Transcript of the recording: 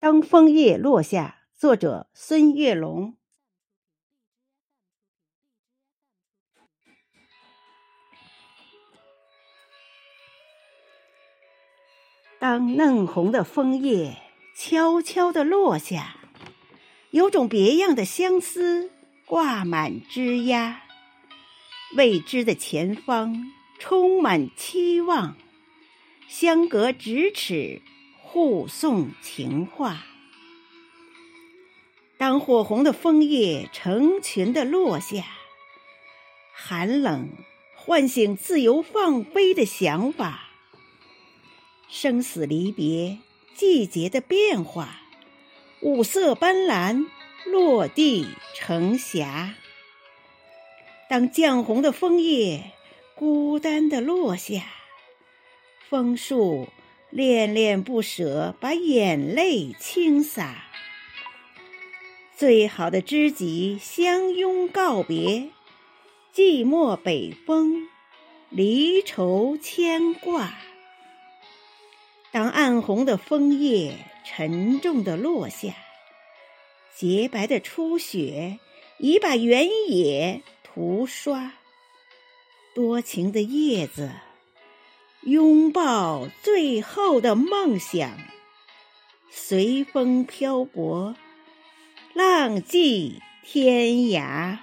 当枫叶落下，作者孙月龙。当嫩红的枫叶悄悄地落下，有种别样的相思挂满枝桠，未知的前方充满期望，相隔咫尺。护送情话。当火红的枫叶成群的落下，寒冷唤醒自由放飞的想法。生死离别，季节的变化，五色斑斓，落地成霞。当绛红的枫叶孤单的落下，枫树。恋恋不舍，把眼泪倾洒。最好的知己相拥告别，寂寞北风，离愁牵挂。当暗红的枫叶沉重的落下，洁白的初雪已把原野涂刷。多情的叶子。拥抱最后的梦想，随风漂泊，浪迹天涯。